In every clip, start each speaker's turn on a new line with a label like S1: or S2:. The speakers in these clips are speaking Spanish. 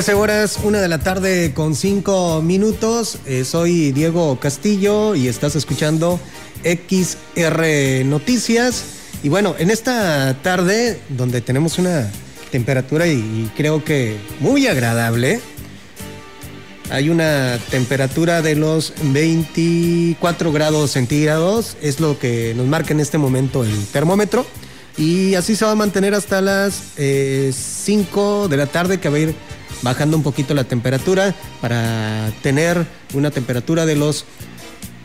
S1: 13 horas, una de la tarde con 5 minutos. Eh, soy Diego Castillo y estás escuchando XR Noticias. Y bueno, en esta tarde donde tenemos una temperatura y, creo que muy agradable, hay una temperatura de los 24 grados centígrados, es lo que nos marca en este momento el termómetro. Y así se va a mantener hasta las 5 eh, de la tarde que va a ir bajando un poquito la temperatura para tener una temperatura de los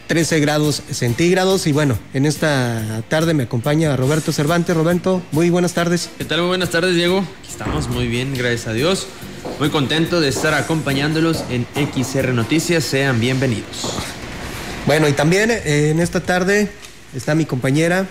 S1: 13 grados centígrados. Y bueno, en esta tarde me acompaña Roberto Cervantes. Roberto, muy buenas tardes.
S2: ¿Qué tal? Muy buenas tardes, Diego. Estamos muy bien, gracias a Dios. Muy contento de estar acompañándolos en XR Noticias. Sean bienvenidos.
S1: Bueno, y también eh, en esta tarde está mi compañera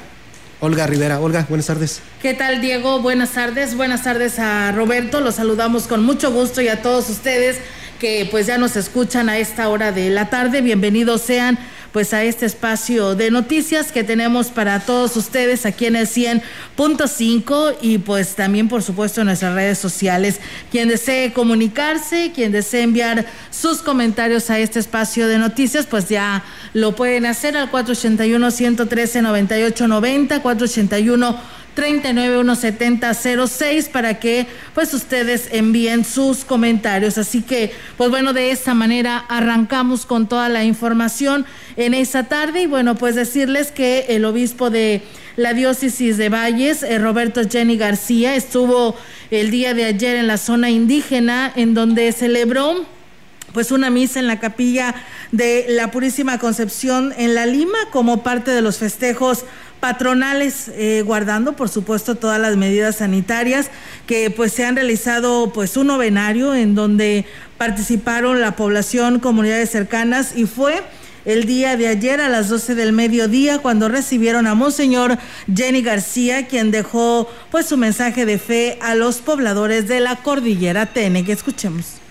S1: Olga Rivera. Olga, buenas tardes.
S3: ¿Qué tal, Diego? Buenas tardes. Buenas tardes a Roberto. Los saludamos con mucho gusto y a todos ustedes que pues ya nos escuchan a esta hora de la tarde. Bienvenidos sean pues a este espacio de noticias que tenemos para todos ustedes aquí en el 100.5 y pues también por supuesto en nuestras redes sociales. Quien desee comunicarse, quien desee enviar sus comentarios a este espacio de noticias, pues ya lo pueden hacer al 481 113 9890 481 3917006 para que pues ustedes envíen sus comentarios. Así que pues bueno, de esta manera arrancamos con toda la información en esta tarde y bueno, pues decirles que el obispo de la diócesis de Valles, eh, Roberto Jenny García, estuvo el día de ayer en la zona indígena en donde celebró pues una misa en la capilla de la Purísima Concepción en La Lima como parte de los festejos patronales, eh, guardando por supuesto todas las medidas sanitarias que pues se han realizado pues un novenario en donde participaron la población, comunidades cercanas y fue el día de ayer a las 12 del mediodía cuando recibieron a Monseñor Jenny García, quien dejó pues su mensaje de fe a los pobladores de la cordillera Tene. Que escuchemos.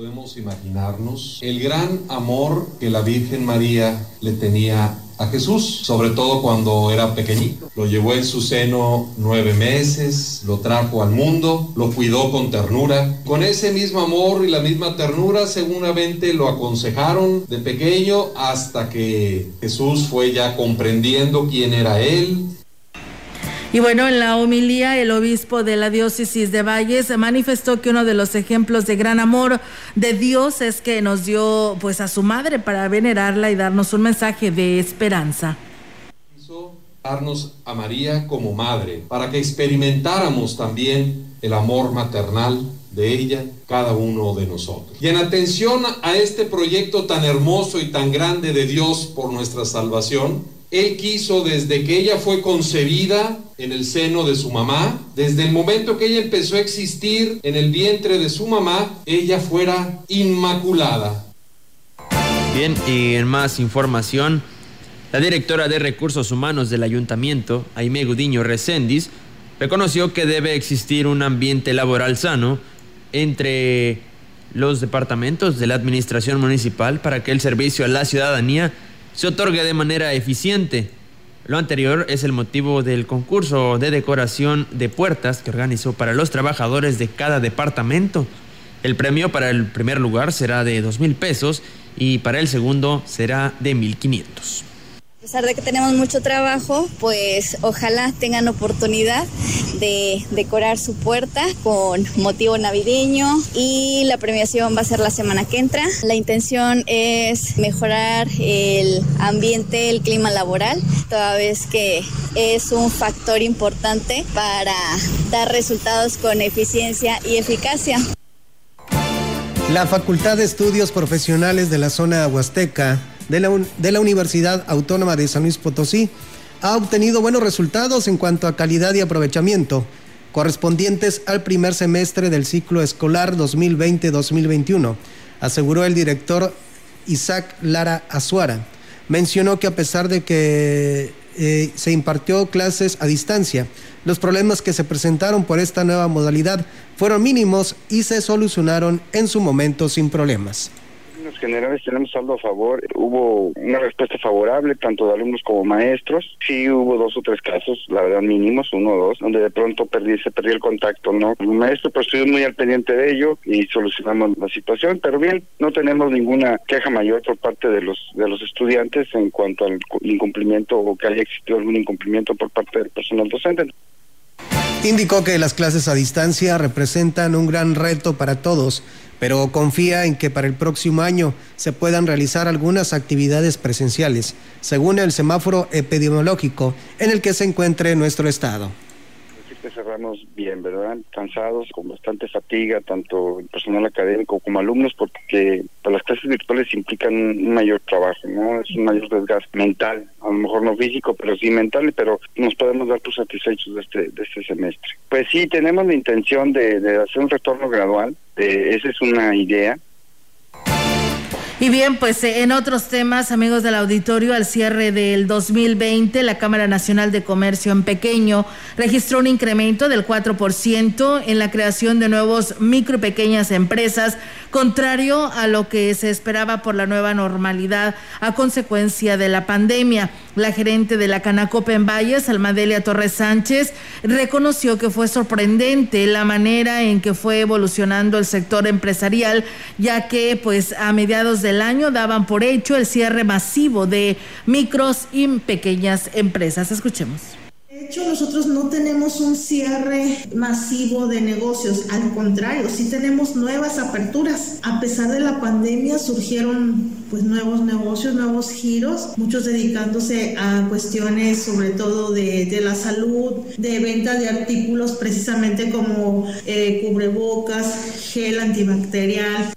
S4: Podemos imaginarnos el gran amor que la Virgen María le tenía a Jesús, sobre todo cuando era pequeñito. Lo llevó en su seno nueve meses, lo trajo al mundo, lo cuidó con ternura. Con ese mismo amor y la misma ternura seguramente lo aconsejaron de pequeño hasta que Jesús fue ya comprendiendo quién era él,
S3: y bueno, en la homilía, el obispo de la diócesis de Valles manifestó que uno de los ejemplos de gran amor de Dios es que nos dio pues a su madre para venerarla y darnos un mensaje de esperanza.
S4: Quiso darnos a María como madre para que experimentáramos también el amor maternal de ella, cada uno de nosotros. Y en atención a este proyecto tan hermoso y tan grande de Dios por nuestra salvación, él quiso desde que ella fue concebida en el seno de su mamá, desde el momento que ella empezó a existir en el vientre de su mamá, ella fuera inmaculada.
S2: Bien, y en más información, la directora de Recursos Humanos del Ayuntamiento, Aime Gudiño Recendis, reconoció que debe existir un ambiente laboral sano entre los departamentos de la administración municipal para que el servicio a la ciudadanía se otorgue de manera eficiente. Lo anterior es el motivo del concurso de decoración de puertas que organizó para los trabajadores de cada departamento. El premio para el primer lugar será de dos mil pesos y para el segundo será de mil quinientos.
S5: A pesar de que tenemos mucho trabajo, pues ojalá tengan oportunidad de decorar su puerta con motivo navideño y la premiación va a ser la semana que entra. La intención es mejorar el ambiente, el clima laboral, toda vez que es un factor importante para dar resultados con eficiencia y eficacia.
S1: La Facultad de Estudios Profesionales de la zona Huasteca de la, Universidad Autónoma de San Luis Potosí ha obtenido buenos resultados en cuanto a calidad y aprovechamiento correspondientes al primer semestre del ciclo escolar 2020-2021, aseguró el director Isaac Lara Azuara. Mencionó que a pesar de que eh, se impartió clases a distancia, los problemas que se presentaron por esta nueva modalidad fueron mínimos y se solucionaron en su momento sin problemas
S6: generales tenemos saldo a favor. Hubo una respuesta favorable tanto de alumnos como maestros. Sí hubo dos o tres casos, la verdad mínimos, uno o dos, donde de pronto perdí, se perdió el contacto, ¿no? El maestro, pues estuvimos muy al pendiente de ello y solucionamos la situación, pero bien, no tenemos ninguna queja mayor por parte de los de los estudiantes en cuanto al incumplimiento o que haya existido algún incumplimiento por parte del personal docente.
S1: Indicó que las clases a distancia representan un gran reto para todos, pero confía en que para el próximo año se puedan realizar algunas actividades presenciales, según el semáforo epidemiológico en el que se encuentre nuestro estado
S6: que cerramos bien, ¿verdad? Cansados, con bastante fatiga, tanto el personal académico como alumnos, porque las clases virtuales implican un mayor trabajo, ¿no? Es un mayor desgaste mental, a lo mejor no físico, pero sí mental, pero nos podemos dar por satisfechos de este, de este semestre. Pues sí, tenemos la intención de, de hacer un retorno gradual, esa es una idea,
S3: y bien, pues eh, en otros temas, amigos del auditorio, al cierre del 2020, la Cámara Nacional de Comercio en Pequeño registró un incremento del 4% en la creación de nuevos micro y pequeñas empresas, contrario a lo que se esperaba por la nueva normalidad a consecuencia de la pandemia. La gerente de la Canacope en Valles, Almadelia Torres Sánchez, reconoció que fue sorprendente la manera en que fue evolucionando el sector empresarial, ya que pues a mediados del año daban por hecho el cierre masivo de micros y pequeñas empresas. Escuchemos.
S7: De hecho, nosotros no tenemos un cierre masivo de negocios, al contrario, sí tenemos nuevas aperturas. A pesar de la pandemia surgieron pues nuevos negocios, nuevos giros, muchos dedicándose a cuestiones sobre todo de, la salud, de venta de artículos precisamente como eh, cubrebocas, gel antibacterial.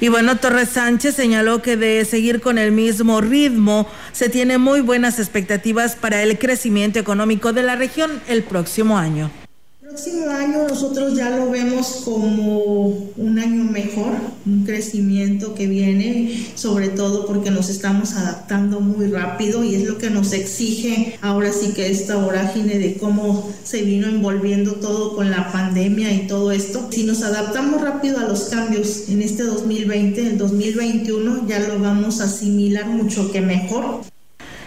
S3: Y bueno, Torres Sánchez señaló que de seguir con el mismo ritmo, se tiene muy buenas expectativas para el crecimiento económico de la región el próximo año
S7: próximo año nosotros ya lo vemos como un año mejor, un crecimiento que viene, sobre todo porque nos estamos adaptando muy rápido y es lo que nos exige ahora sí que esta vorágine de cómo se vino envolviendo todo con la pandemia y todo esto. Si nos adaptamos rápido a los cambios en este 2020, el 2021 ya lo vamos a asimilar mucho que mejor.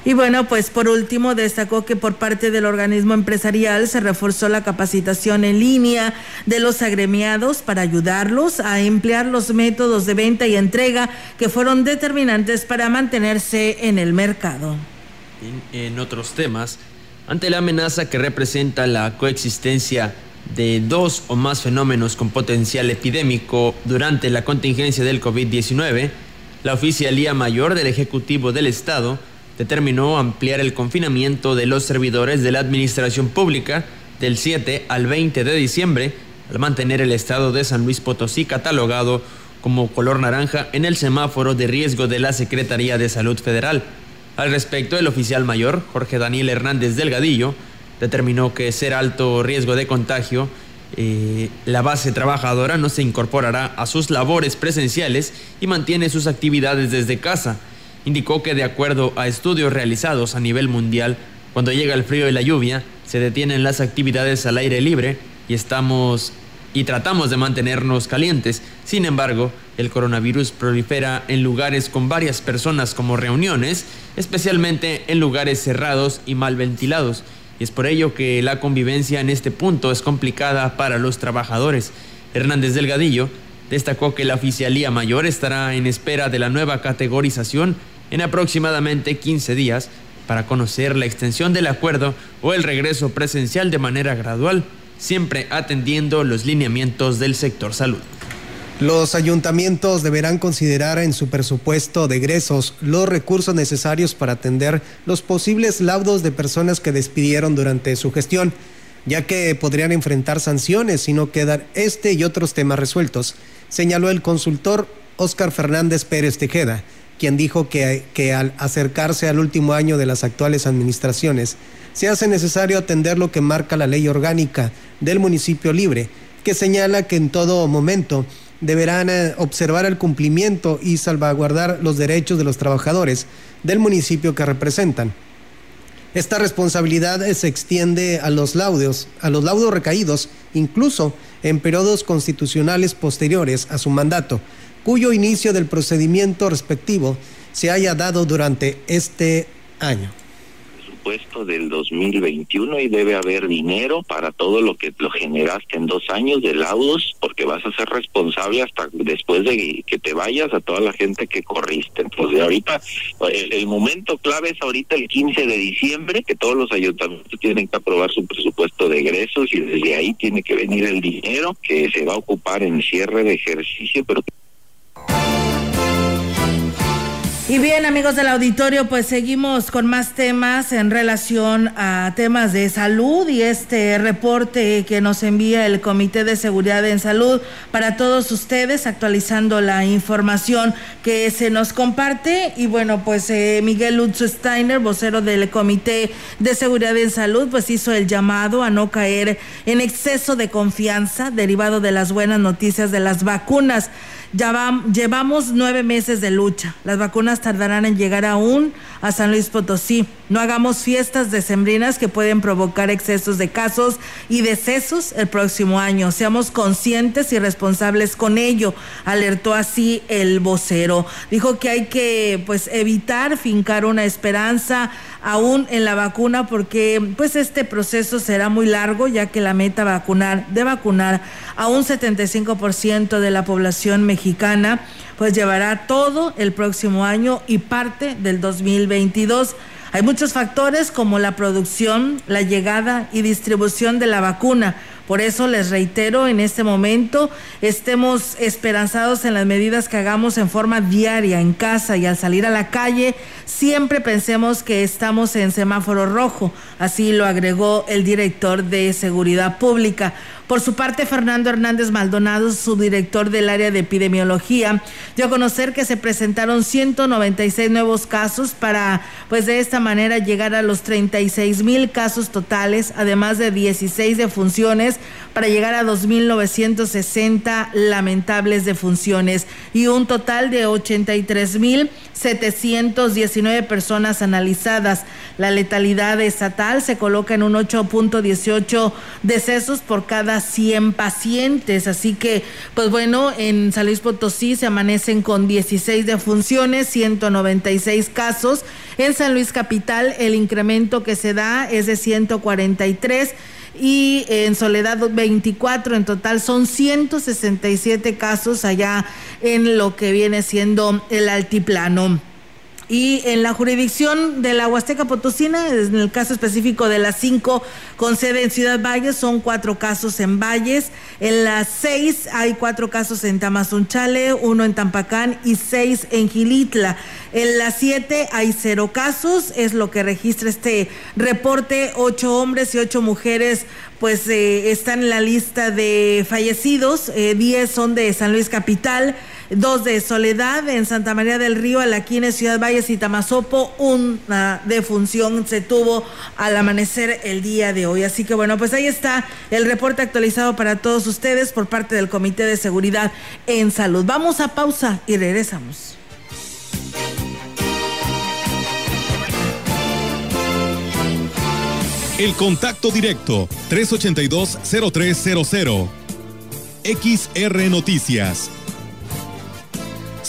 S3: Y bueno, pues por último destacó que por parte del organismo empresarial se reforzó la capacitación en línea de los agremiados para ayudarlos a emplear los métodos de venta y entrega que fueron determinantes para mantenerse en el mercado.
S2: En, otros temas, ante la amenaza que representa la coexistencia de dos o más fenómenos con potencial epidémico durante la contingencia del COVID-19, la Oficialía Mayor del Ejecutivo del Estado determinó ampliar el confinamiento de los servidores de la administración pública del 7 al 20 de diciembre, al mantener el estado de San Luis Potosí catalogado como color naranja en el semáforo de riesgo de la Secretaría de Salud Federal. Al respecto, el oficial mayor, Jorge Daniel Hernández Delgadillo, determinó que ser alto riesgo de contagio, eh, la base trabajadora no se incorporará a sus labores presenciales y mantiene sus actividades desde casa indicó que de acuerdo a estudios realizados a nivel mundial, cuando llega el frío y la lluvia, se detienen las actividades al aire libre y estamos y tratamos de mantenernos calientes. Sin embargo, el coronavirus prolifera en lugares con varias personas como reuniones, especialmente en lugares cerrados y mal ventilados. Y es por ello que la convivencia en este punto es complicada para los trabajadores. Hernández Delgadillo destacó que la Oficialía Mayor estará en espera de la nueva categorización en aproximadamente 15 días para conocer la extensión del acuerdo o el regreso presencial de manera gradual, siempre atendiendo los lineamientos del sector salud.
S1: Los ayuntamientos deberán considerar en su presupuesto de egresos los recursos necesarios para atender los posibles laudos de personas que despidieron durante su gestión, ya que podrían enfrentar sanciones si no quedan este y otros temas resueltos, señaló el consultor Óscar Fernández Pérez Tejeda quien dijo que, al acercarse al último año de las actuales administraciones, se hace necesario atender lo que marca la ley orgánica del municipio libre, que señala que en todo momento deberán eh, observar el cumplimiento y salvaguardar los derechos de los trabajadores del municipio que representan. Esta responsabilidad se extiende a los laudos, a los laudos recaídos, incluso en periodos constitucionales posteriores a su mandato, cuyo inicio del procedimiento respectivo se haya dado durante este año
S8: presupuesto del 2021 y debe haber dinero para todo lo que lo generaste en dos años de laudos, porque vas a ser responsable hasta después de que te vayas a toda la gente que corriste. Entonces, ahorita, el, el momento clave es ahorita el 15 de diciembre, que todos los ayuntamientos tienen que aprobar su presupuesto de egresos y desde ahí tiene que venir el dinero que se va a ocupar en cierre de ejercicio, pero
S3: y bien, amigos del auditorio, pues seguimos con más temas en relación a temas de salud y este reporte que nos envía el Comité de Seguridad en Salud para todos ustedes, actualizando la información que se nos comparte. Y bueno, pues eh, Miguel Lutz Steiner, vocero del Comité de Seguridad en Salud, pues hizo el llamado a no caer en exceso de confianza derivado de las buenas noticias de las vacunas. Ya llevamos nueve meses de lucha. Las vacunas tardarán en llegar aún a San Luis Potosí. No hagamos fiestas decembrinas que pueden provocar excesos de casos y decesos el próximo año. Seamos conscientes y responsables con ello, alertó así el vocero. Dijo que hay que pues evitar fincar una esperanza aún en la vacuna porque pues este proceso será muy largo ya que la meta vacunar de vacunar a un 75% de la población mexicana pues llevará todo el próximo año y parte del 2022. Hay muchos factores como la producción, la llegada y distribución de la vacuna por eso les reitero, en este momento estemos esperanzados en las medidas que hagamos en forma diaria, en casa y al salir a la calle, siempre pensemos que estamos en semáforo rojo. Así lo agregó el director de Seguridad Pública. Por su parte, Fernando Hernández Maldonado, su director del área de epidemiología, dio a conocer que se presentaron 196 nuevos casos para, pues de esta manera, llegar a los 36 mil casos totales, además de 16 defunciones para llegar a 2.960 lamentables defunciones y un total de 83.719 personas analizadas. La letalidad estatal se coloca en un 8.18 decesos por cada 100 pacientes. Así que, pues bueno, en San Luis Potosí se amanecen con 16 defunciones, 196 casos. En San Luis Capital el incremento que se da es de 143 y en Soledad 24, en total son 167 casos allá en lo que viene siendo el altiplano. Y en la jurisdicción de la Huasteca Potosina, en el caso específico de las cinco con sede en Ciudad Valles, son cuatro casos en Valles. En las seis hay cuatro casos en Tamazunchale, uno en Tampacán y seis en Gilitla. En las siete hay cero casos, es lo que registra este reporte. Ocho hombres y ocho mujeres pues eh, están en la lista de fallecidos. Eh, diez son de San Luis Capital dos de Soledad en Santa María del Río, Alaquines, Ciudad Valles y Tamazopo. Una defunción se tuvo al amanecer el día de hoy. Así que bueno, pues ahí está el reporte actualizado para todos ustedes por parte del Comité de Seguridad en Salud. Vamos a pausa y regresamos.
S9: El contacto directo 382-0300. XR Noticias.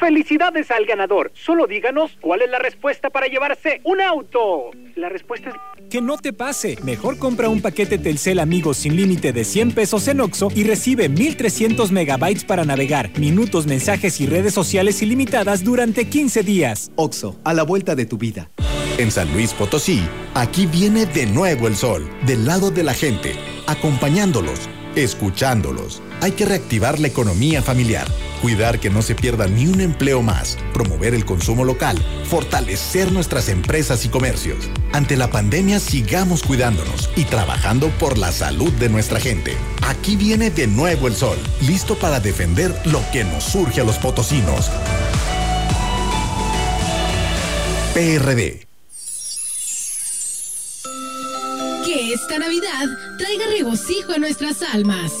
S10: ¡Felicidades al ganador! Solo díganos cuál es la respuesta para llevarse un auto. La respuesta es...
S11: Que no te pase. Mejor compra un paquete Telcel Amigos sin límite de 100 pesos en Oxo y recibe 1300 megabytes para navegar, minutos, mensajes y redes sociales ilimitadas durante 15 días.
S12: Oxo, a la vuelta de tu vida. En San Luis Potosí, aquí viene de nuevo el sol, del lado de la gente, acompañándolos escuchándolos. Hay que reactivar la economía familiar, cuidar que no se pierda ni un empleo más, promover el consumo local, fortalecer nuestras empresas y comercios. Ante la pandemia sigamos cuidándonos y trabajando por la salud de nuestra gente. Aquí viene de nuevo el sol, listo para defender lo que nos surge a los potosinos. PRD.
S13: Que esta Navidad traiga regocijo a nuestras almas.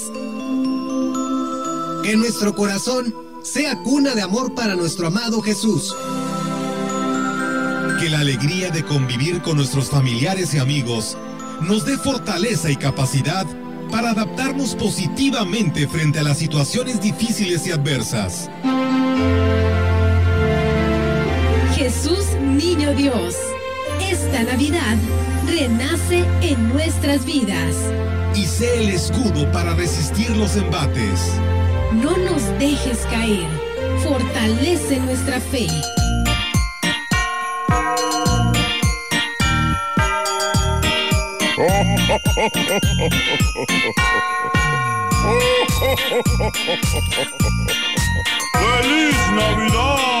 S1: Que nuestro corazón sea cuna de amor para nuestro amado Jesús.
S14: Que la alegría de convivir con nuestros familiares y amigos nos dé fortaleza y capacidad para adaptarnos positivamente frente a las situaciones difíciles y adversas.
S13: Jesús Niño Dios, esta Navidad renace en nuestras vidas.
S14: Y sé el escudo para resistir los embates.
S13: No nos dejes caer, fortalece nuestra fe.
S15: ¡Feliz Navidad!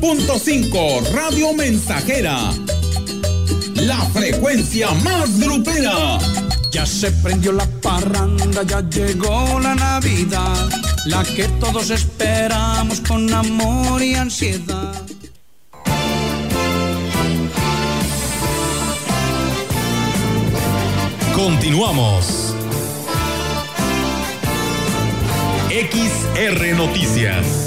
S16: .5 Radio Mensajera. La frecuencia más grupera.
S17: Ya se prendió la parranda, ya llegó la Navidad, la que todos esperamos con amor y ansiedad.
S14: Continuamos. XR Noticias.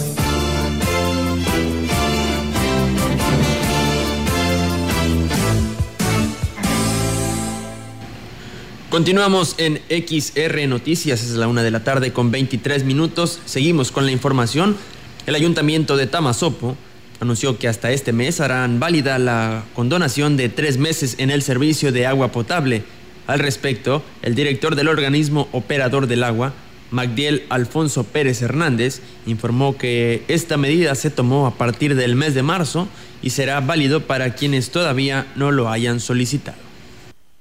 S2: Continuamos en XR Noticias, es la una de la tarde con 23 minutos. Seguimos con la información. El ayuntamiento de Tamazopo anunció que hasta este mes harán válida la condonación de tres meses en el servicio de agua potable. Al respecto, el director del organismo operador del agua, Magdiel Alfonso Pérez Hernández, informó que esta medida se tomó a partir del mes de marzo y será válido para quienes todavía no lo hayan solicitado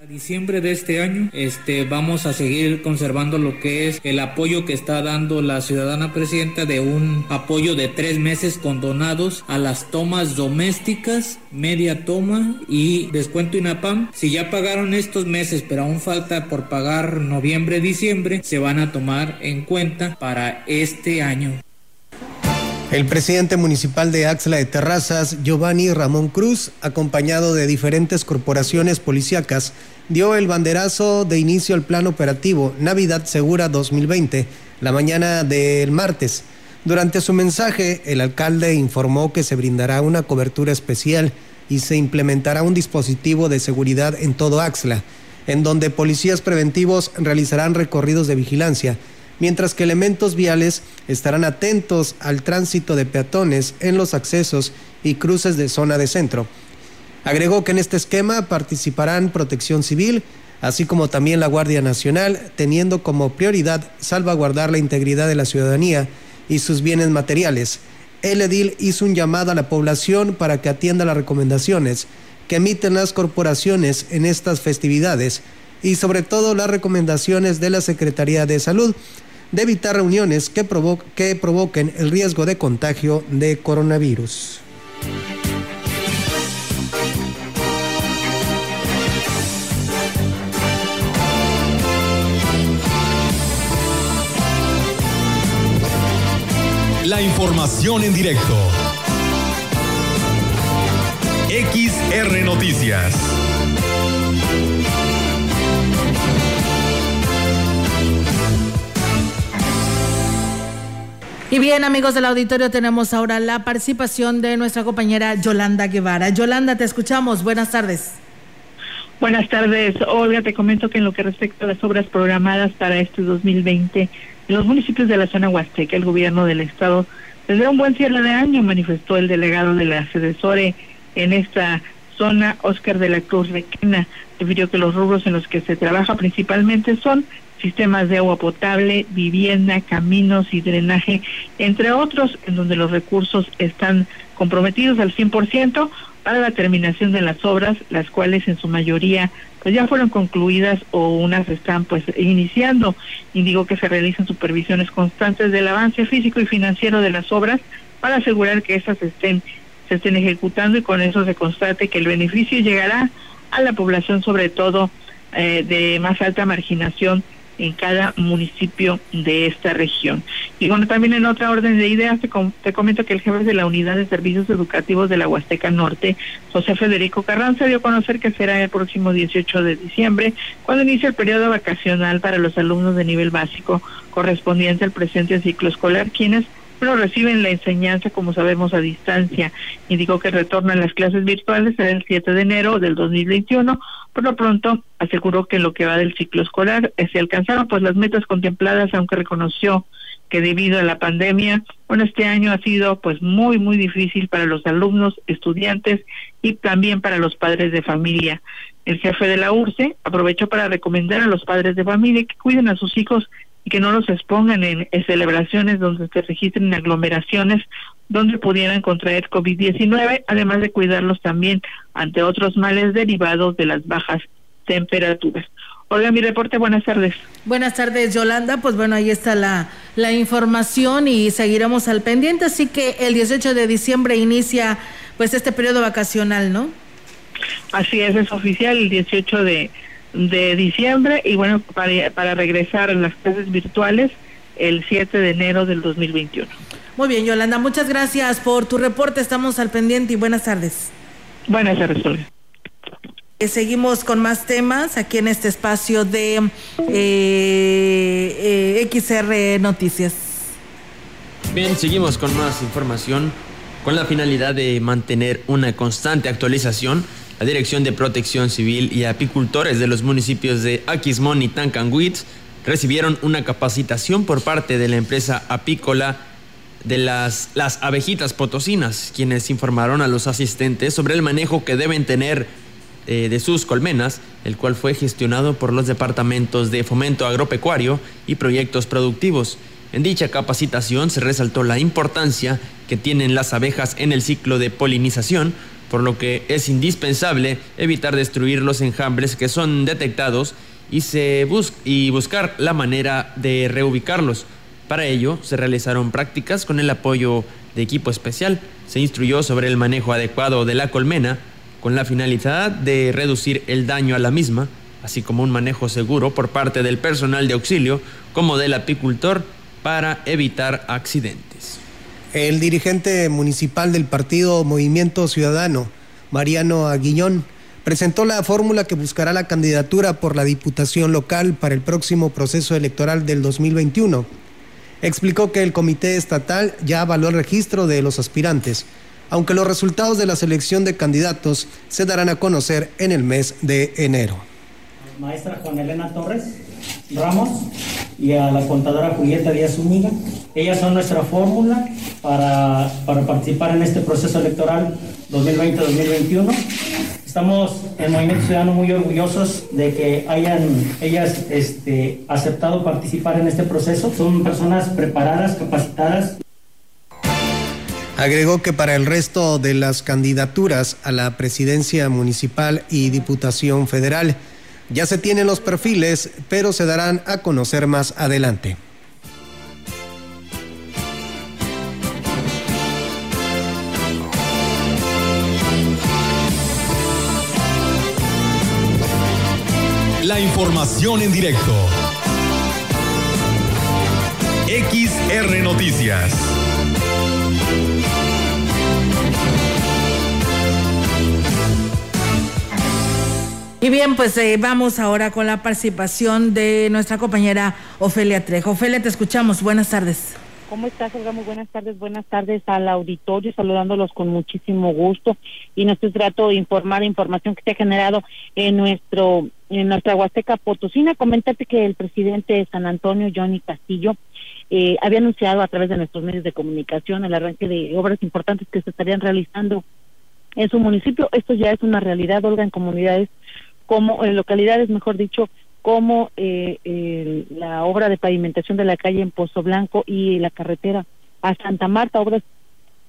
S18: diciembre de este año este, vamos a seguir conservando lo que es el apoyo que está dando la ciudadana presidenta de un apoyo de tres meses condonados a las tomas domésticas, media toma y descuento INAPAM. Si ya pagaron estos meses pero aún falta por pagar noviembre, diciembre, se van a tomar en cuenta para este año.
S1: El presidente municipal de Axla de Terrazas, Giovanni Ramón Cruz, acompañado de diferentes corporaciones policíacas, dio el banderazo de inicio al plan operativo Navidad Segura 2020 la mañana del martes. Durante su mensaje, el alcalde informó que se brindará una cobertura especial y se implementará un dispositivo de seguridad en todo Axla, en donde policías preventivos realizarán recorridos de vigilancia mientras que elementos viales estarán atentos al tránsito de peatones en los accesos y cruces de zona de centro. Agregó que en este esquema participarán Protección Civil, así como también la Guardia Nacional, teniendo como prioridad salvaguardar la integridad de la ciudadanía y sus bienes materiales. El edil hizo un llamado a la población para que atienda las recomendaciones que emiten las corporaciones en estas festividades y sobre todo las recomendaciones de la Secretaría de Salud de evitar reuniones que, que provoquen el riesgo de contagio de coronavirus.
S14: La información en directo. XR Noticias.
S3: Y bien, amigos del auditorio, tenemos ahora la participación de nuestra compañera Yolanda Guevara. Yolanda, te escuchamos. Buenas tardes.
S19: Buenas tardes, Olga. Te comento que en lo que respecta a las obras programadas para este 2020, los municipios de la zona Huasteca, el gobierno del estado tendrá un buen cierre de año, manifestó el delegado de la Sedesore en esta zona, Oscar de la Cruz Requena. Refirió que los rubros en los que se trabaja principalmente son sistemas de agua potable, vivienda, caminos y drenaje, entre otros, en donde los recursos están comprometidos al 100% para la terminación de las obras, las cuales en su mayoría pues ya fueron concluidas o unas están pues iniciando. Indigo que se realizan supervisiones constantes del avance físico y financiero de las obras para asegurar que estas estén se estén ejecutando y con eso se constate que el beneficio llegará a la población sobre todo eh, de más alta marginación en cada municipio de esta región. Y bueno, también en otra orden de ideas, te, comento que el jefe de la Unidad de Servicios Educativos de la Huasteca Norte, José Federico Carranza, dio a conocer que será el próximo 18 de diciembre, cuando inicia el periodo vacacional para los alumnos de nivel básico correspondiente al presente ciclo escolar, quienes pero reciben la enseñanza, como sabemos, a distancia. Indicó que retornan las clases virtuales el 7 de enero del 2021. Por lo pronto, aseguró que en lo que va del ciclo escolar se alcanzaron pues las metas contempladas, aunque reconoció que debido a la pandemia, bueno, este año ha sido pues muy, muy difícil para los alumnos, estudiantes y también para los padres de familia. El jefe de la URSE aprovechó para recomendar a los padres de familia que cuiden a sus hijos y que no los expongan en, celebraciones donde se registren aglomeraciones donde pudieran contraer COVID-19, además de cuidarlos también ante otros males derivados de las bajas temperaturas. Hola, mi reporte, buenas tardes.
S3: Buenas tardes, Yolanda. Pues bueno, ahí está la, la información y seguiremos al pendiente. Así que el 18 de diciembre inicia pues este periodo vacacional, ¿no?
S19: Así es, es oficial el 18 de, de diciembre y bueno, para, para regresar a las clases virtuales el 7 de enero del 2021.
S3: Muy bien, Yolanda, muchas gracias por tu reporte. Estamos al pendiente y buenas tardes.
S19: Buenas tardes,
S3: eh, Seguimos con más temas aquí en este espacio de eh, eh, XR Noticias.
S2: Bien, seguimos con más información con la finalidad de mantener una constante actualización la Dirección de Protección Civil y apicultores de los municipios de Aquismón y Tancanguitz recibieron una capacitación por parte de la empresa apícola de las, las abejitas potosinas, quienes informaron a los asistentes sobre el manejo que deben tener eh, de sus colmenas, el cual fue gestionado por los departamentos de fomento agropecuario y proyectos productivos. En dicha capacitación se resaltó la importancia que tienen las abejas en el ciclo de polinización, por lo que es indispensable evitar destruir los enjambres que son detectados y, se y buscar la manera de reubicarlos. Para ello se realizaron prácticas con el apoyo de equipo especial. Se instruyó sobre el manejo adecuado de la colmena con la finalidad de reducir el daño a la misma, así como un manejo seguro por parte del personal de auxilio como del apicultor para evitar accidentes.
S1: El dirigente municipal del partido Movimiento Ciudadano, Mariano Aguillón, presentó la fórmula que buscará la candidatura por la Diputación local para el próximo proceso electoral del 2021. Explicó que el comité estatal ya avaló el registro de los aspirantes, aunque los resultados de la selección de candidatos se darán a conocer en el mes de enero.
S20: Maestra Juan Elena Torres Ramos y a la contadora Julieta Díaz Zúñiga. Ellas son nuestra fórmula para, para participar en este proceso electoral 2020-2021. Estamos en Movimiento Ciudadano muy orgullosos de que hayan ellas este, aceptado participar en este proceso. Son personas preparadas, capacitadas.
S1: Agregó que para el resto de las candidaturas a la presidencia municipal y diputación federal ya se tienen los perfiles, pero se darán a conocer más adelante.
S16: La información en directo. XR Noticias.
S3: Y bien, pues eh, vamos ahora con la participación de nuestra compañera Ofelia Trejo. Ofelia, te escuchamos. Buenas tardes.
S21: ¿Cómo estás, Olga? Muy buenas tardes. Buenas tardes al auditorio, saludándolos con muchísimo gusto. Y nos trato de informar información que se ha generado en nuestro en nuestra Huasteca Potosina. Comentarte que el presidente de San Antonio, Johnny Castillo, eh, había anunciado a través de nuestros medios de comunicación el arranque de obras importantes que se estarían realizando en su municipio. Esto ya es una realidad, Olga, en comunidades como, en localidades, mejor dicho, como eh, la obra de pavimentación de la calle en Pozo Blanco y la carretera a Santa Marta, obras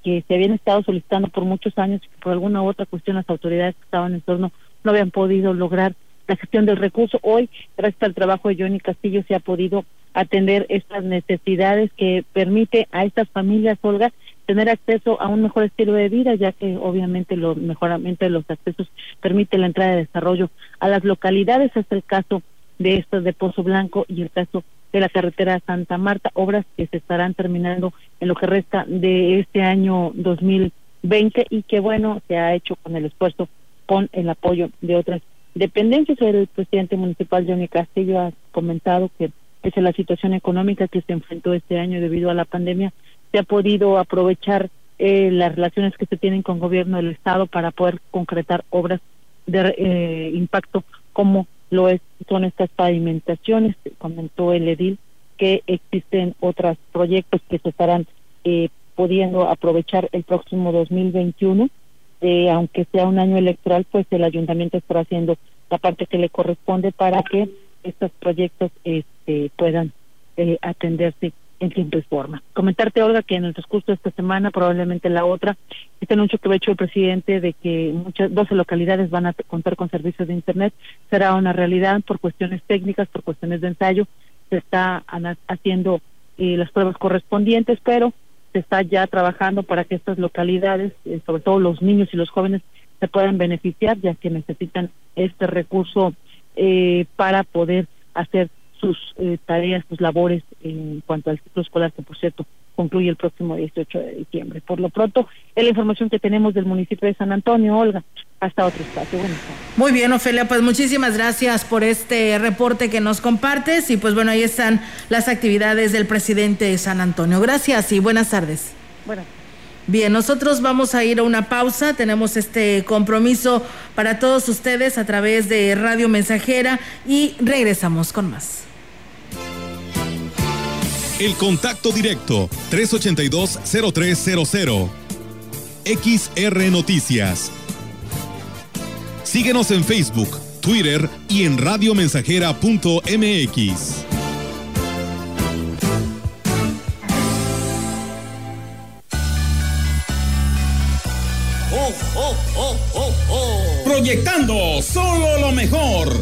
S21: que se habían estado solicitando por muchos años y que por alguna u otra cuestión las autoridades que estaban en torno no habían podido lograr la gestión del recurso. Hoy, gracias al trabajo de Johnny Castillo, se ha podido atender estas necesidades que permite a estas familias, Olga, tener acceso a un mejor estilo de vida, ya que obviamente el mejoramiento de los accesos permite la entrada de desarrollo a las localidades. Es el caso de estas de Pozo Blanco y el caso de la carretera Santa Marta, obras que se estarán terminando en lo que resta de este año 2020 y que bueno, se ha hecho con el esfuerzo, con el apoyo de otras dependencias. El presidente municipal Johnny Castillo ha comentado que pese a la situación económica que se enfrentó este año debido a la pandemia, se ha podido aprovechar eh, las relaciones que se tienen con el gobierno del estado para poder concretar obras de eh, impacto como lo es, son estas pavimentaciones, comentó el edil que existen otros proyectos que se estarán eh, pudiendo aprovechar el próximo 2021, eh, aunque sea un año electoral, pues el ayuntamiento está haciendo la parte que le corresponde para que estos proyectos este, puedan eh, atenderse en tiempo y forma. Comentarte, Olga, que en el transcurso de esta semana, probablemente la otra, este anuncio que ha hecho el presidente de que muchas 12 localidades van a contar con servicios de Internet será una realidad por cuestiones técnicas, por cuestiones de ensayo. Se está haciendo eh, las pruebas correspondientes, pero se está ya trabajando para que estas localidades, eh, sobre todo los niños y los jóvenes, se puedan beneficiar, ya que necesitan este recurso eh, para poder hacer sus eh, tareas, sus labores en cuanto al ciclo escolar, que por cierto concluye el próximo 18 de diciembre. Por lo pronto, es la información que tenemos del municipio de San Antonio, Olga. Hasta otro espacio.
S3: Muy bien, Ofelia, pues muchísimas gracias por este reporte que nos compartes y pues bueno, ahí están las actividades del presidente de San Antonio. Gracias y buenas tardes.
S21: Buenas
S3: Bien, nosotros vamos a ir a una pausa. Tenemos este compromiso para todos ustedes a través de Radio Mensajera y regresamos con más.
S16: El contacto directo 382-0300. XR Noticias. Síguenos en Facebook, Twitter y en radiomensajera.mx. Proyectando solo lo mejor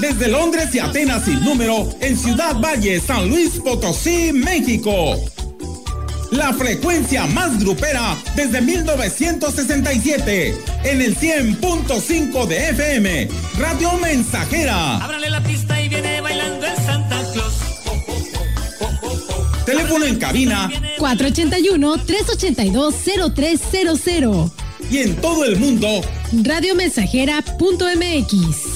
S16: desde Londres y Atenas sin número, en Ciudad Valle, San Luis Potosí, México. La frecuencia más grupera desde 1967, en el 100.5 de FM, Radio Mensajera.
S13: Ábrale la pista y viene bailando el Santa Claus.
S16: Teléfono en cabina
S13: 481-382-0300.
S16: Y en todo el mundo,
S13: radiomensajera.mx.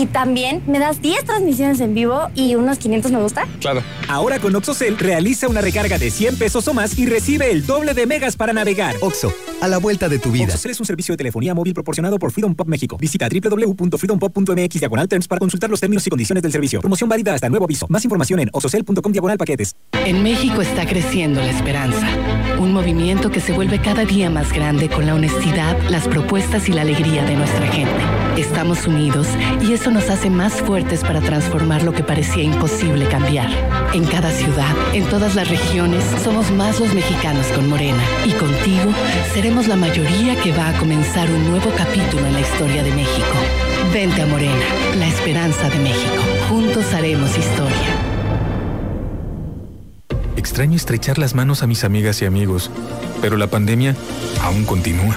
S22: Y también me das 10 transmisiones en vivo y unos 500 me gusta.
S11: Claro. Ahora con OxoCell realiza una recarga de 100 pesos o más y recibe el doble de megas para navegar.
S23: Oxo, a la vuelta de tu vida.
S11: OxoCell es un servicio de telefonía móvil proporcionado por Freedom Pop México. Visita www.freedompop.mx diagonal terms para consultar los términos y condiciones del servicio. Promoción válida hasta nuevo aviso. Más información en oxocell.com diagonal paquetes.
S24: En México está creciendo la esperanza. Un movimiento que se vuelve cada día más grande con la honestidad, las propuestas y la alegría de nuestra gente. Estamos unidos y eso nos hace más fuertes para transformar lo que parecía imposible cambiar. En cada ciudad, en todas las regiones, somos más los mexicanos con Morena. Y contigo seremos la mayoría que va a comenzar un nuevo capítulo en la historia de México. Vente a Morena, la esperanza de México. Juntos haremos historia.
S25: Extraño estrechar las manos a mis amigas y amigos, pero la pandemia aún continúa.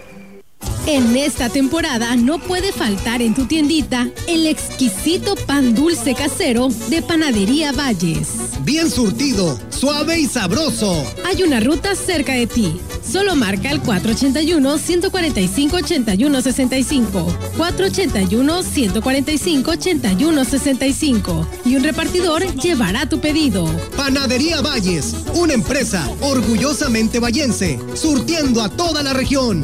S13: En esta temporada no puede faltar en tu tiendita el exquisito pan dulce casero de Panadería Valles.
S1: Bien surtido, suave y sabroso.
S13: Hay una ruta cerca de ti. Solo marca el 481-145-8165. 481-145-8165. Y un repartidor llevará tu pedido.
S1: Panadería Valles, una empresa orgullosamente vallense, surtiendo a toda la región.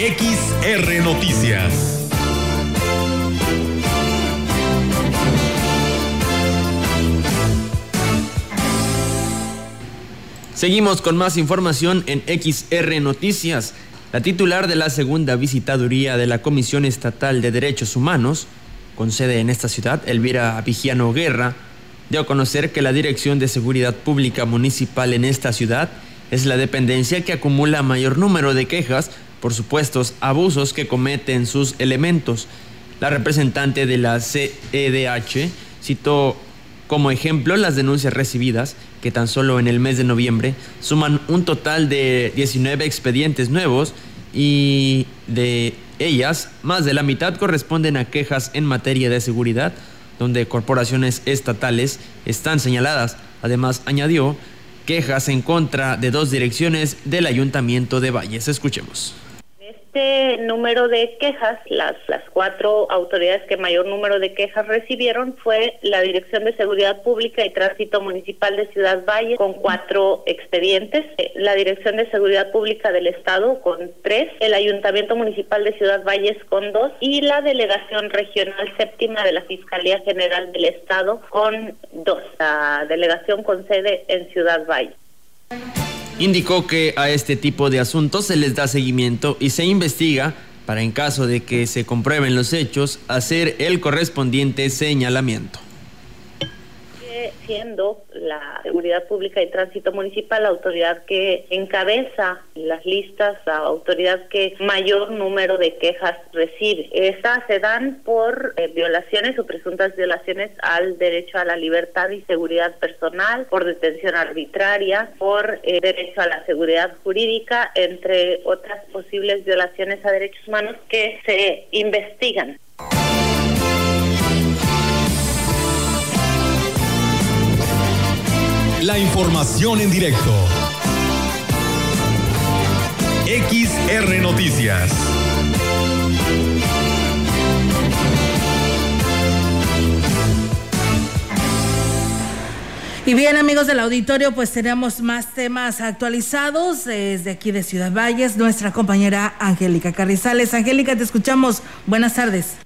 S14: XR Noticias.
S2: Seguimos con más información en XR Noticias. La titular de la segunda visitaduría de la Comisión Estatal de Derechos Humanos, con sede en esta ciudad, Elvira Vigiano Guerra, dio a conocer que la Dirección de Seguridad Pública Municipal en esta ciudad es la dependencia que acumula mayor número de quejas por supuestos abusos que cometen sus elementos. La representante de la CEDH citó como ejemplo las denuncias recibidas, que tan solo en el mes de noviembre suman un total de 19 expedientes nuevos y de ellas más de la mitad corresponden a quejas en materia de seguridad, donde corporaciones estatales están señaladas. Además, añadió quejas en contra de dos direcciones del Ayuntamiento de Valles. Escuchemos
S26: este número de quejas, las, las cuatro autoridades que mayor número de quejas recibieron fue la Dirección de Seguridad Pública y Tránsito Municipal de Ciudad Valle con cuatro expedientes, eh, la Dirección de Seguridad Pública del Estado con tres, el Ayuntamiento Municipal de Ciudad Valles con dos. Y la Delegación Regional Séptima de la Fiscalía General del Estado con dos, la delegación con sede en Ciudad Valle
S2: indicó que a este tipo de asuntos se les da seguimiento y se investiga para en caso de que se comprueben los hechos hacer el correspondiente señalamiento
S26: siendo la Seguridad Pública y Tránsito Municipal la autoridad que encabeza las listas, la autoridad que mayor número de quejas recibe. Estas se dan por eh, violaciones o presuntas violaciones al derecho a la libertad y seguridad personal, por detención arbitraria, por eh, derecho a la seguridad jurídica, entre otras posibles violaciones a derechos humanos que se investigan.
S14: La información en directo. XR Noticias.
S3: Y bien, amigos del auditorio, pues tenemos más temas actualizados desde aquí de Ciudad Valles, nuestra compañera Angélica Carrizales. Angélica, te escuchamos. Buenas tardes.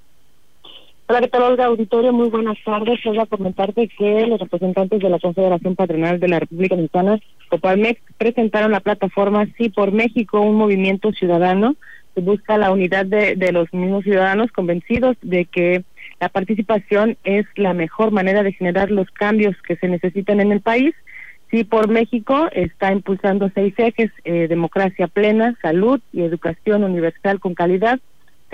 S27: Hola, ¿qué tal, Olga Auditorio? Muy buenas tardes. Voy comentarte que los representantes de la Confederación Patronal de la República Mexicana, Copalmex, presentaron la plataforma Sí por México, un movimiento ciudadano que busca la unidad de, de los mismos ciudadanos convencidos de que la participación es la mejor manera de generar los cambios que se necesitan en el país. Sí por México está impulsando seis ejes, eh, democracia plena, salud y educación universal con calidad,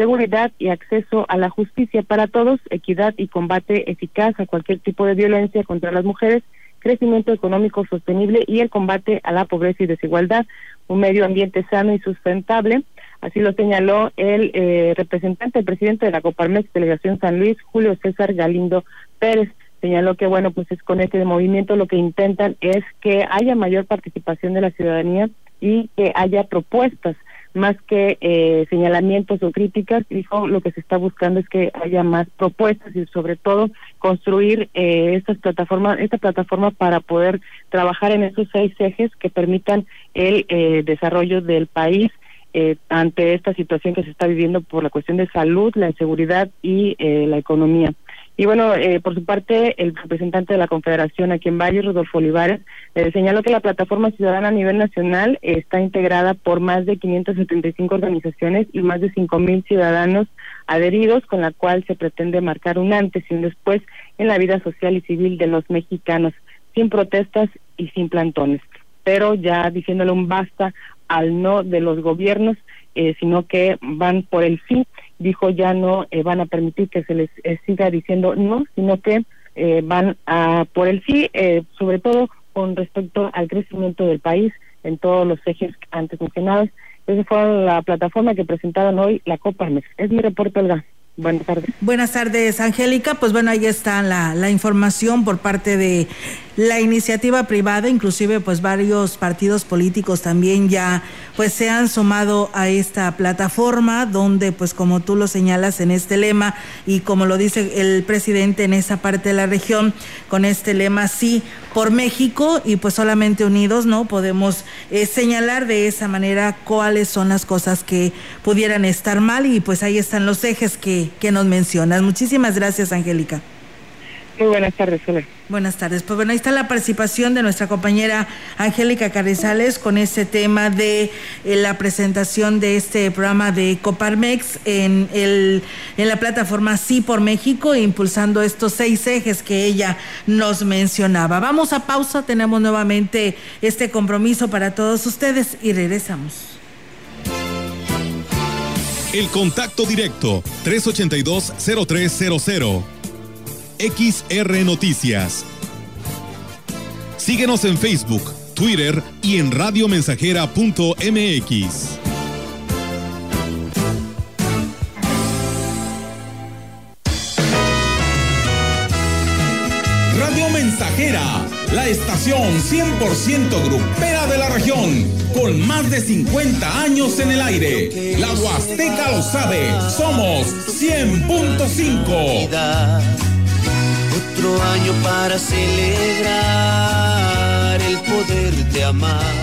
S27: seguridad y acceso a la justicia para todos, equidad y combate eficaz a cualquier tipo de violencia contra las mujeres, crecimiento económico sostenible y el combate a la pobreza y desigualdad, un medio ambiente sano y sustentable. Así lo señaló el eh, representante, el presidente de la Coparmex Delegación San Luis, Julio César Galindo Pérez. Señaló que, bueno, pues es con este movimiento lo que intentan es que haya mayor participación de la ciudadanía y que haya propuestas más que eh, señalamientos o críticas, dijo lo que se está buscando es que haya más propuestas y sobre todo construir eh, estas plataformas, esta plataforma para poder trabajar en esos seis ejes que permitan el eh, desarrollo del país eh, ante esta situación que se está viviendo por la cuestión de salud, la inseguridad y eh, la economía. Y bueno, eh, por su parte, el representante de la Confederación aquí en Valle, Rodolfo Olivares, eh, señaló que la plataforma ciudadana a nivel nacional está integrada por más de 575 organizaciones y más de 5.000 ciudadanos adheridos, con la cual se pretende marcar un antes y un después en la vida social y civil de los mexicanos, sin protestas y sin plantones. Pero ya diciéndole un basta al no de los gobiernos, eh, sino que van por el sí dijo ya no eh, van a permitir que se les eh, siga diciendo no, sino que eh, van a por el sí, sobre todo con respecto al crecimiento del país en todos los ejes antes mencionados. Esa fue la plataforma que presentaron hoy la Coparmex. Es mi reporte, Olga. Buenas tardes.
S3: Buenas tardes, Angélica. Pues bueno, ahí está la, información por parte de la iniciativa privada, inclusive pues varios partidos políticos también ya pues se han sumado a esta plataforma donde pues como tú lo señalas en este lema y como lo dice el presidente en esa parte de la región con este lema sí por México y pues solamente unidos no podemos eh, señalar de esa manera cuáles son las cosas que pudieran estar mal y pues ahí están los ejes que, que nos mencionas. Muchísimas gracias, Angélica.
S27: Muy buenas tardes, Soler.
S3: Buenas tardes. Pues bueno, ahí está la participación de nuestra compañera Angélica Carrizales con este tema de eh, la presentación de este programa de Coparmex en, el, en la plataforma Sí por México, impulsando estos seis ejes que ella nos mencionaba. Vamos a pausa, tenemos nuevamente este compromiso para todos ustedes y regresamos.
S14: El contacto directo 382-0300. XR Noticias. Síguenos en Facebook, Twitter y en radiomensajera.mx.
S16: Radio Mensajera, la estación 100% grupera de la región, con más de 50 años en el aire. La Huasteca lo sabe, somos 100.5
S28: otro año para celebrar el poder de amar.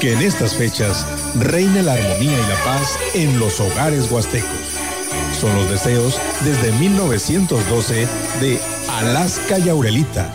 S12: Que en estas fechas reine la armonía y la paz en los hogares huastecos. Son los deseos desde 1912 de Alaska y Aurelita.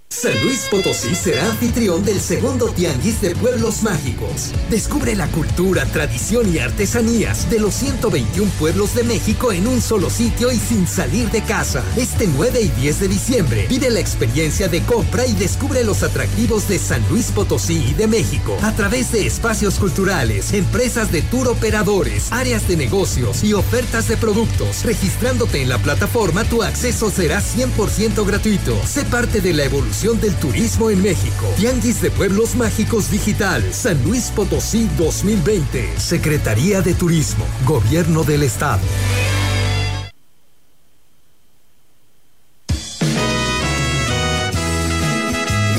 S29: San Luis Potosí será anfitrión del segundo Tianguis de Pueblos Mágicos. Descubre la cultura, tradición y artesanías de los 121 pueblos de México en un solo sitio y sin salir de casa. Este 9 y 10 de diciembre vive la experiencia de compra y descubre los atractivos de San Luis Potosí y de México a través de espacios culturales, empresas de tour operadores, áreas de negocios y ofertas de productos. Registrándote en la plataforma, tu acceso será 100% gratuito. Sé parte de la evolución del turismo en México. Tianguis de Pueblos Mágicos Digital, San Luis Potosí 2020. Secretaría de Turismo, Gobierno del Estado.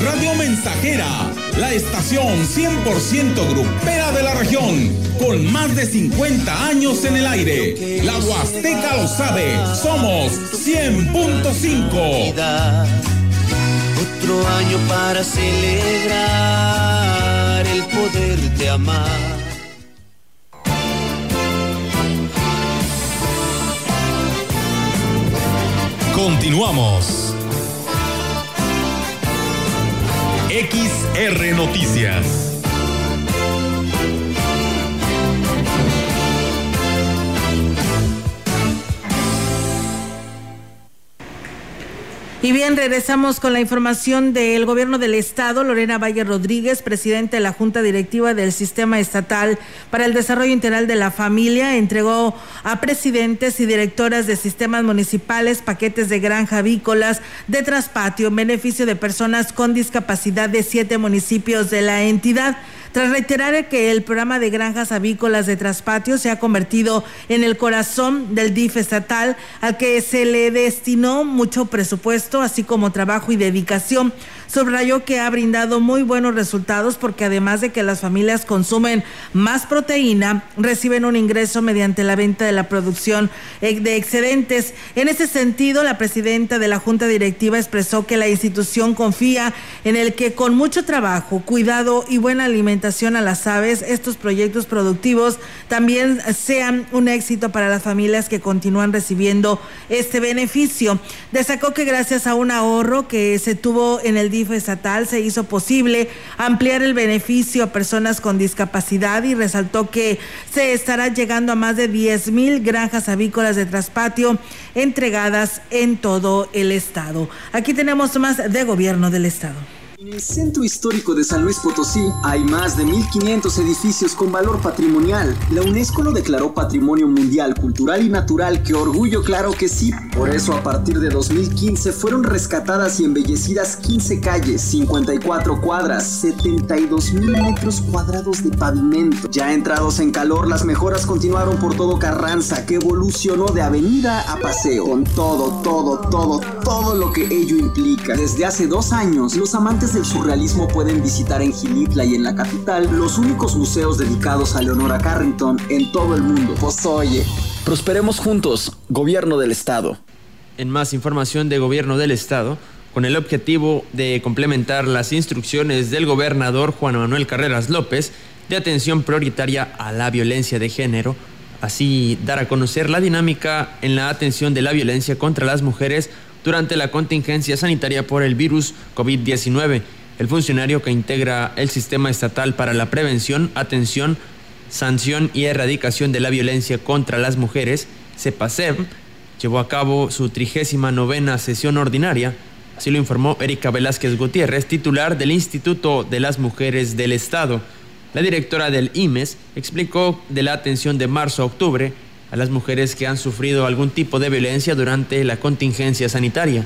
S16: Radio Mensajera, la estación 100% grupera de la región, con más de 50 años en el aire. La Huasteca lo sabe, somos 100.5
S28: otro año para celebrar el poder de amar.
S14: Continuamos. XR Noticias.
S3: Y bien, regresamos con la información del gobierno del estado. Lorena Valle Rodríguez, presidente de la Junta Directiva del Sistema Estatal para el Desarrollo Integral de la Familia, entregó a presidentes y directoras de sistemas municipales paquetes de granja avícolas de traspatio en beneficio de personas con discapacidad de siete municipios de la entidad tras reiterar que el programa de granjas avícolas de traspatio se ha convertido en el corazón del DIF estatal, al que se le destinó mucho presupuesto, así como trabajo y dedicación subrayó que ha brindado muy buenos resultados porque además de que las familias consumen más proteína, reciben un ingreso mediante la venta de la producción eh, de excedentes. En ese sentido, la presidenta de la Junta Directiva expresó que la institución confía en el que con mucho trabajo, cuidado y buena alimentación a las aves, estos proyectos productivos también sean un éxito para las familias que continúan recibiendo este beneficio. Destacó que gracias a un ahorro que se tuvo en el DIF estatal se hizo posible ampliar el beneficio a personas con discapacidad y resaltó que se estará llegando a más de 10 mil granjas avícolas de traspatio entregadas en todo el estado. Aquí tenemos más de gobierno del estado.
S30: En el centro histórico de San Luis Potosí hay más de 1.500 edificios con valor patrimonial. La UNESCO lo declaró Patrimonio Mundial Cultural y Natural, que orgullo claro que sí. Por eso a partir de 2015 fueron rescatadas y embellecidas 15 calles, 54 cuadras, 72 mil metros cuadrados de pavimento. Ya entrados en calor, las mejoras continuaron por todo Carranza, que evolucionó de avenida a paseo, con todo, todo, todo, todo lo que ello implica. Desde hace dos años, los amantes del surrealismo pueden visitar en Gilitla y en la capital los únicos museos dedicados a Leonora Carrington en todo el mundo. Pues oye, prosperemos juntos, gobierno del estado.
S2: En más información de gobierno del estado, con el objetivo de complementar las instrucciones del gobernador Juan Manuel Carreras López de atención prioritaria a la violencia de género, así dar a conocer la dinámica en la atención de la violencia contra las mujeres durante la contingencia sanitaria por el virus COVID-19. El funcionario que integra el Sistema Estatal para la Prevención, Atención, Sanción y Erradicación de la Violencia contra las Mujeres, CEPASEV, llevó a cabo su trigésima novena sesión ordinaria. Así lo informó Erika Velázquez Gutiérrez, titular del Instituto de las Mujeres del Estado. La directora del IMES explicó de la atención de marzo a octubre a las mujeres que han sufrido algún tipo de violencia durante la contingencia sanitaria.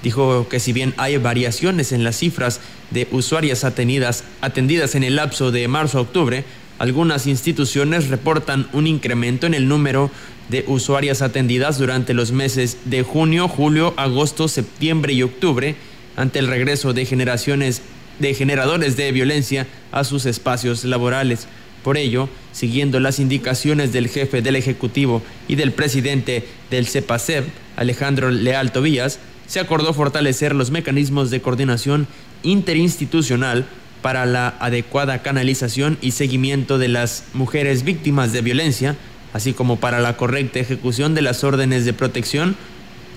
S2: Dijo que si bien hay variaciones en las cifras de usuarias atendidas, atendidas en el lapso de marzo a octubre, algunas instituciones reportan un incremento en el número de usuarias atendidas durante los meses de junio, julio, agosto, septiembre y octubre ante el regreso de generaciones de generadores de violencia a sus espacios laborales. Por ello, siguiendo las indicaciones del jefe del Ejecutivo y del presidente del CEPACEP, Alejandro Leal Tobías, se acordó fortalecer los mecanismos de coordinación interinstitucional para la adecuada canalización y seguimiento de las mujeres víctimas de violencia, así como para la correcta ejecución de las órdenes de protección,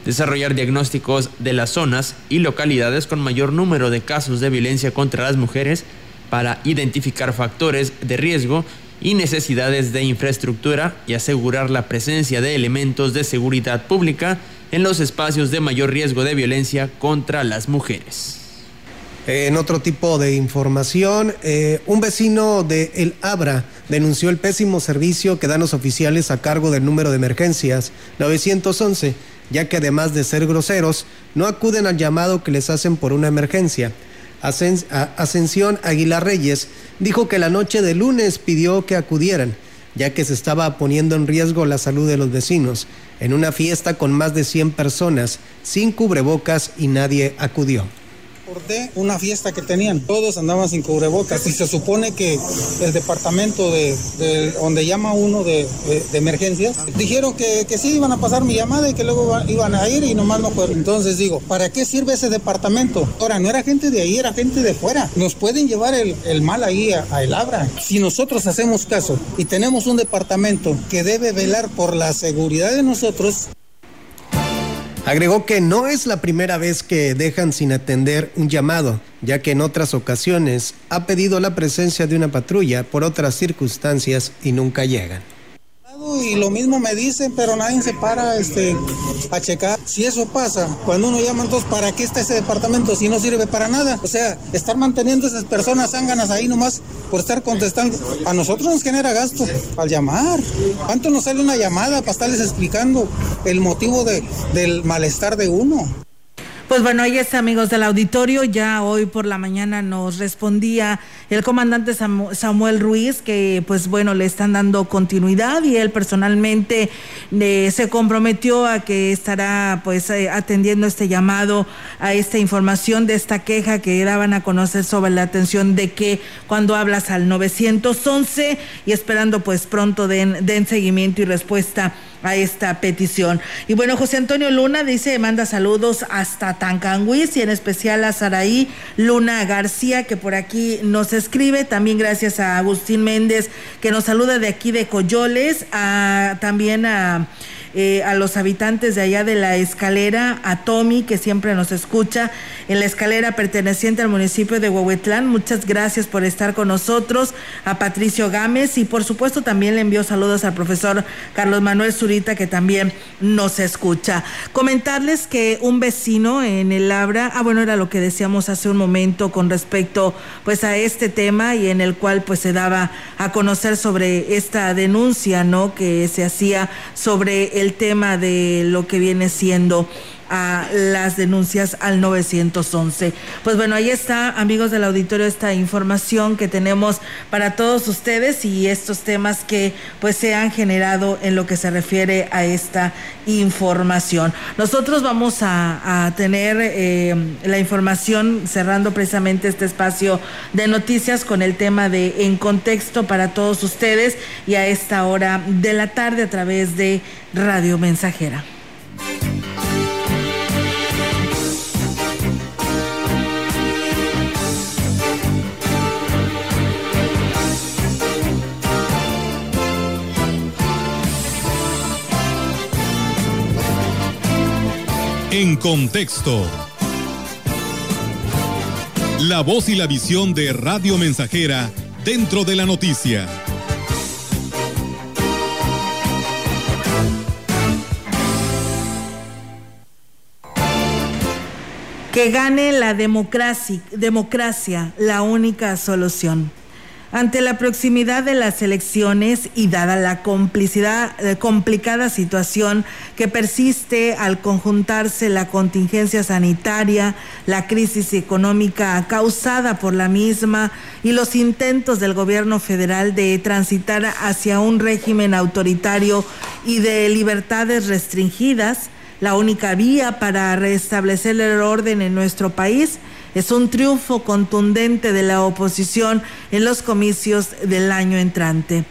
S2: desarrollar diagnósticos de las zonas y localidades con mayor número de casos de violencia contra las mujeres, para identificar factores de riesgo y necesidades de infraestructura y asegurar la presencia de elementos de seguridad pública en los espacios de mayor riesgo de violencia contra las mujeres.
S31: En otro tipo de información, eh, un vecino de El Abra denunció el pésimo servicio que dan los oficiales a cargo del número de emergencias 911, ya que además de ser groseros, no acuden al llamado que les hacen por una emergencia. Ascensión Aguilar Reyes dijo que la noche de lunes pidió que acudieran, ya que se estaba poniendo en riesgo la salud de los vecinos, en una fiesta con más de 100 personas, sin cubrebocas y nadie acudió
S32: una fiesta que tenían, todos andaban sin cubrebocas y se supone que el departamento de, donde llama uno de, emergencias dijeron que, que, sí iban a pasar mi llamada y que luego iban a ir y nomás no fueron. Entonces digo, ¿para qué sirve ese departamento? Ahora, no era gente de ahí, era gente de fuera. Nos pueden llevar el, mal ahí a, a El Abra. Si nosotros hacemos caso y tenemos un departamento que debe velar por la seguridad de nosotros,
S31: Agregó que no es la primera vez que dejan sin atender un llamado, ya que en otras ocasiones ha pedido la presencia de una patrulla por otras circunstancias y nunca llegan
S32: Y lo mismo me dicen, pero nadie se para este, a checar. Si eso pasa, cuando uno llama, entonces, ¿para qué está ese departamento si no sirve para nada? O sea, estar manteniendo esas personas zánganas ahí nomás por estar contestando. A nosotros nos genera gasto al llamar. ¿Cuánto nos sale una llamada para estarles explicando el motivo de, del malestar de uno?
S3: Pues bueno, ahí está, amigos del auditorio. Ya hoy por la mañana nos respondía el comandante Samuel Ruiz que, pues bueno, le están dando continuidad y él personalmente eh, se comprometió a que estará, pues, eh, atendiendo este llamado a esta información de esta queja que daban a conocer sobre la atención de que cuando hablas al 911 y esperando, pues, pronto den, den seguimiento y respuesta a esta petición. Y bueno, José Antonio Luna dice, manda saludos hasta Tancanguis y en especial a Saraí Luna García, que por aquí nos escribe. También gracias a Agustín Méndez, que nos saluda de aquí de Coyoles. A, también a eh, a los habitantes de allá de la escalera, a Tommy, que siempre nos escucha en la escalera perteneciente al municipio de Huehuetlán. Muchas gracias por estar con nosotros, a Patricio Gámez y por supuesto también le envío saludos al profesor Carlos Manuel Zurita, que también nos escucha. Comentarles que un vecino en el Labra, ah bueno, era lo que decíamos hace un momento con respecto pues a este tema y en el cual pues se daba a conocer sobre esta denuncia, ¿no? Que se hacía sobre el tema de lo que viene siendo a las denuncias al 911. Pues bueno, ahí está, amigos del auditorio, esta información que tenemos para todos ustedes y estos temas que pues se han generado en lo que se refiere a esta información. Nosotros vamos a, tener eh, la información cerrando precisamente este espacio de noticias con el tema de En Contexto para todos ustedes y a esta hora de la tarde a través de Radio Mensajera.
S14: En contexto. La voz y la visión de Radio Mensajera dentro de la noticia.
S3: Que gane la democracia, democracia, la única solución. Ante la proximidad de las elecciones y dada la complicidad, eh, complicada situación que persiste al conjuntarse la contingencia sanitaria, la crisis económica causada por la misma y los intentos del gobierno federal de transitar hacia un régimen autoritario y de libertades restringidas, la única vía para restablecer el orden en nuestro país es un triunfo contundente de la oposición en los comicios del año entrante.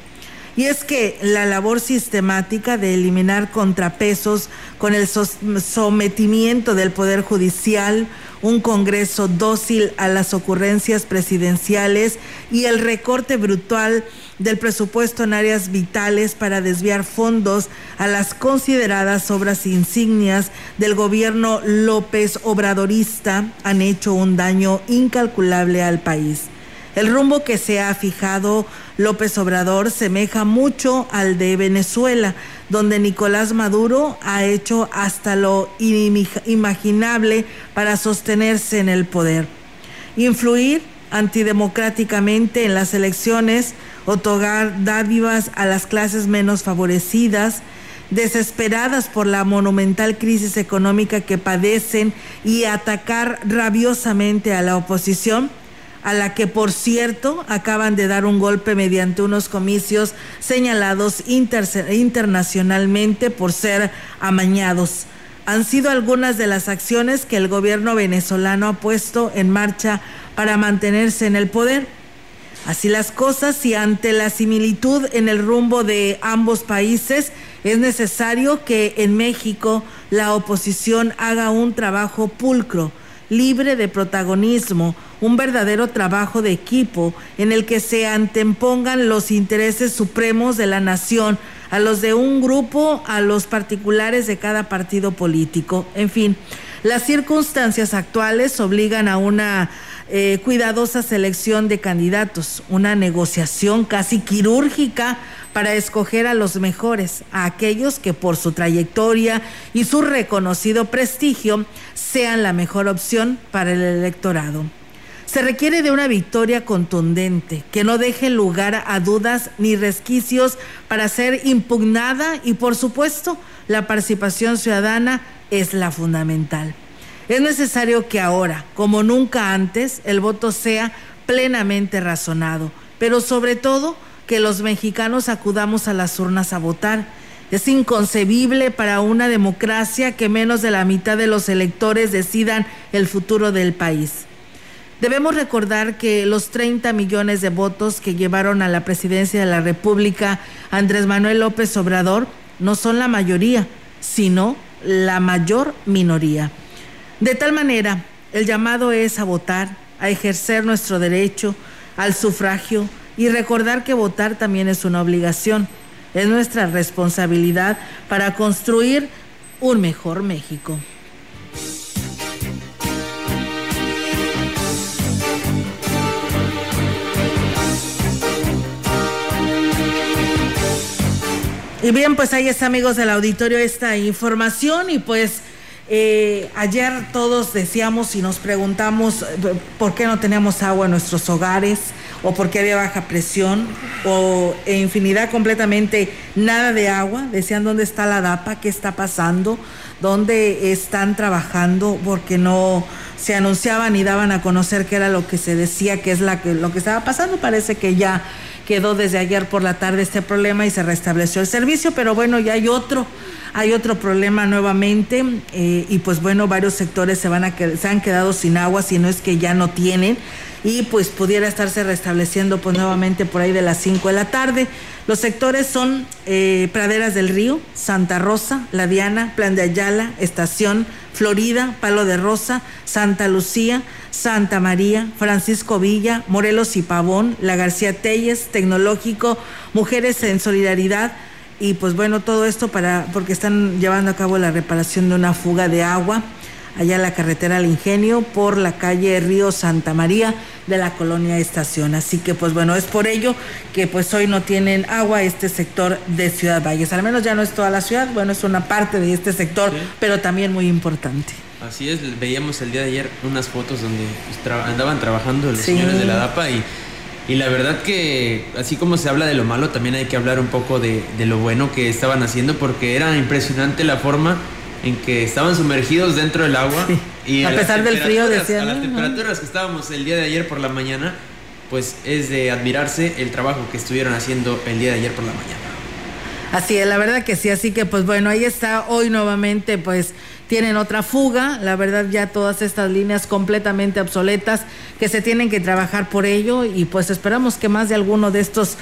S3: Y es que la labor sistemática de eliminar contrapesos con el sometimiento del Poder Judicial, un Congreso dócil a las ocurrencias presidenciales y el recorte brutal del presupuesto en áreas vitales para desviar fondos a las consideradas obras insignias del gobierno López Obradorista han hecho un daño incalculable al país. El rumbo que se ha fijado López Obrador semeja mucho al de Venezuela, donde Nicolás Maduro ha hecho hasta lo inimaginable para sostenerse en el poder. Influir antidemocráticamente en las elecciones, otorgar dádivas a las clases menos favorecidas, desesperadas por la monumental crisis económica que padecen y atacar rabiosamente a la oposición, a la que por cierto acaban de dar un golpe mediante unos comicios señalados internacionalmente por ser amañados. Han sido algunas de las acciones que el gobierno venezolano ha puesto en marcha para mantenerse en el poder. Así las cosas y ante la similitud en el rumbo de ambos países, es necesario que en México la oposición haga un trabajo pulcro, libre de protagonismo, un verdadero trabajo de equipo en el que se antepongan los intereses supremos de la nación a los de un grupo, a los particulares de cada partido político. En fin, las circunstancias actuales obligan a una eh, cuidadosa selección de candidatos, una negociación casi quirúrgica para escoger a los mejores, a aquellos que por su trayectoria y su reconocido prestigio sean la mejor opción para el electorado. Se requiere de una victoria contundente, que no deje lugar a dudas ni resquicios para ser impugnada y por supuesto la participación ciudadana es la fundamental. Es necesario que ahora, como nunca antes, el voto sea plenamente razonado, pero sobre todo que los mexicanos acudamos a las urnas a votar. Es inconcebible para una democracia que menos de la mitad de los electores decidan el futuro del país. Debemos recordar que los 30 millones de votos que llevaron a la presidencia de la República Andrés Manuel López Obrador no son la mayoría, sino la mayor minoría. De tal manera, el llamado es a votar, a ejercer nuestro derecho al sufragio y recordar que votar también es una obligación. Es nuestra responsabilidad para construir un mejor México. Y bien, pues ahí está, amigos del auditorio, esta información. Y pues eh, ayer todos decíamos y nos preguntamos eh, por qué no teníamos agua en nuestros hogares, o por qué había baja presión, o e infinidad completamente nada de agua. Decían dónde está la DAPA, qué está pasando, dónde están trabajando, porque no se anunciaban y daban a conocer qué era lo que se decía, qué es la que, lo que estaba pasando. Parece que ya quedó desde ayer por la tarde este problema y se restableció el servicio, pero bueno, ya hay otro, hay otro problema nuevamente eh, y pues bueno, varios sectores se, van a, se han quedado sin agua, si no es que ya no tienen y pues pudiera estarse restableciendo pues nuevamente por ahí de las 5 de la tarde. Los sectores son eh, Praderas del Río, Santa Rosa, La Diana, Plan de Ayala, Estación, Florida, Palo de Rosa, Santa Lucía, Santa María, Francisco Villa, Morelos y Pavón, La García Telles, Tecnológico, Mujeres en Solidaridad y pues bueno, todo esto para porque están llevando a cabo la reparación de una fuga de agua allá en la carretera al Ingenio por la calle Río Santa María de la colonia Estación. Así que pues bueno, es por ello que pues hoy no tienen agua este sector de Ciudad Valles. Al menos ya no es toda la ciudad, bueno, es una parte de este sector, pero también muy importante.
S2: Así es, veíamos el día de ayer unas fotos donde pues, andaban trabajando los señores de la DAPA y, y, la verdad que así como se habla de lo malo, también hay que hablar un poco de, de lo bueno que estaban haciendo porque era impresionante la forma en que estaban sumergidos dentro del agua y
S3: a, pesar del frío decían
S2: a las temperaturas que estábamos el día de ayer por la mañana pues es de admirarse el trabajo que estuvieron haciendo el día de ayer por la mañana.
S3: Así es la verdad que sí así que pues bueno ahí está hoy nuevamente pues tienen otra fuga, la verdad ya todas estas líneas completamente obsoletas que se tienen que trabajar por ello y pues esperamos que más de alguno de estos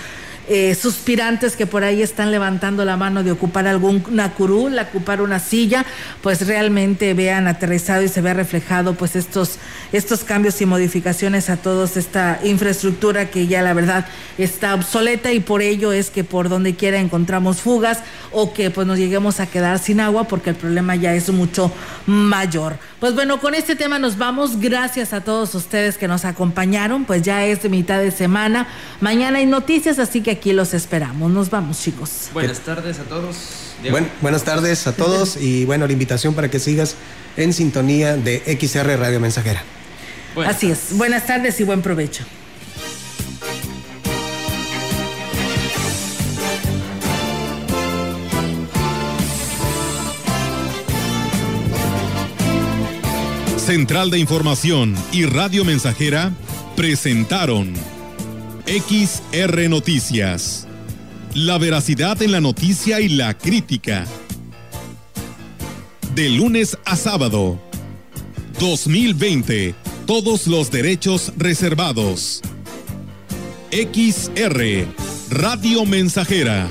S3: eh, suspirantes que por ahí están levantando la mano de ocupar alguna curul, ocupar una silla, pues realmente vean aterrizado y se vea reflejado pues estos, estos cambios y modificaciones a toda esta infraestructura que ya la verdad está obsoleta y por ello es que por donde quiera encontramos fugas o que pues nos lleguemos a quedar sin agua porque el problema ya es mucho mayor. Pues bueno, con este tema nos vamos. Gracias a todos ustedes que nos acompañaron. Pues ya es mitad de semana. Mañana hay noticias, así que aquí los esperamos. Nos vamos, chicos.
S2: Buenas tardes a todos.
S31: buenas tardes a todos y bueno, la invitación para que sigas en sintonía de XR Radio Mensajera.
S3: Así es. Buenas tardes y buen provecho.
S14: Central de Información y Radio Mensajera presentaron XR Noticias. La veracidad en la noticia y la crítica. De lunes a sábado. 2020. Todos los derechos reservados. XR. Radio Mensajera.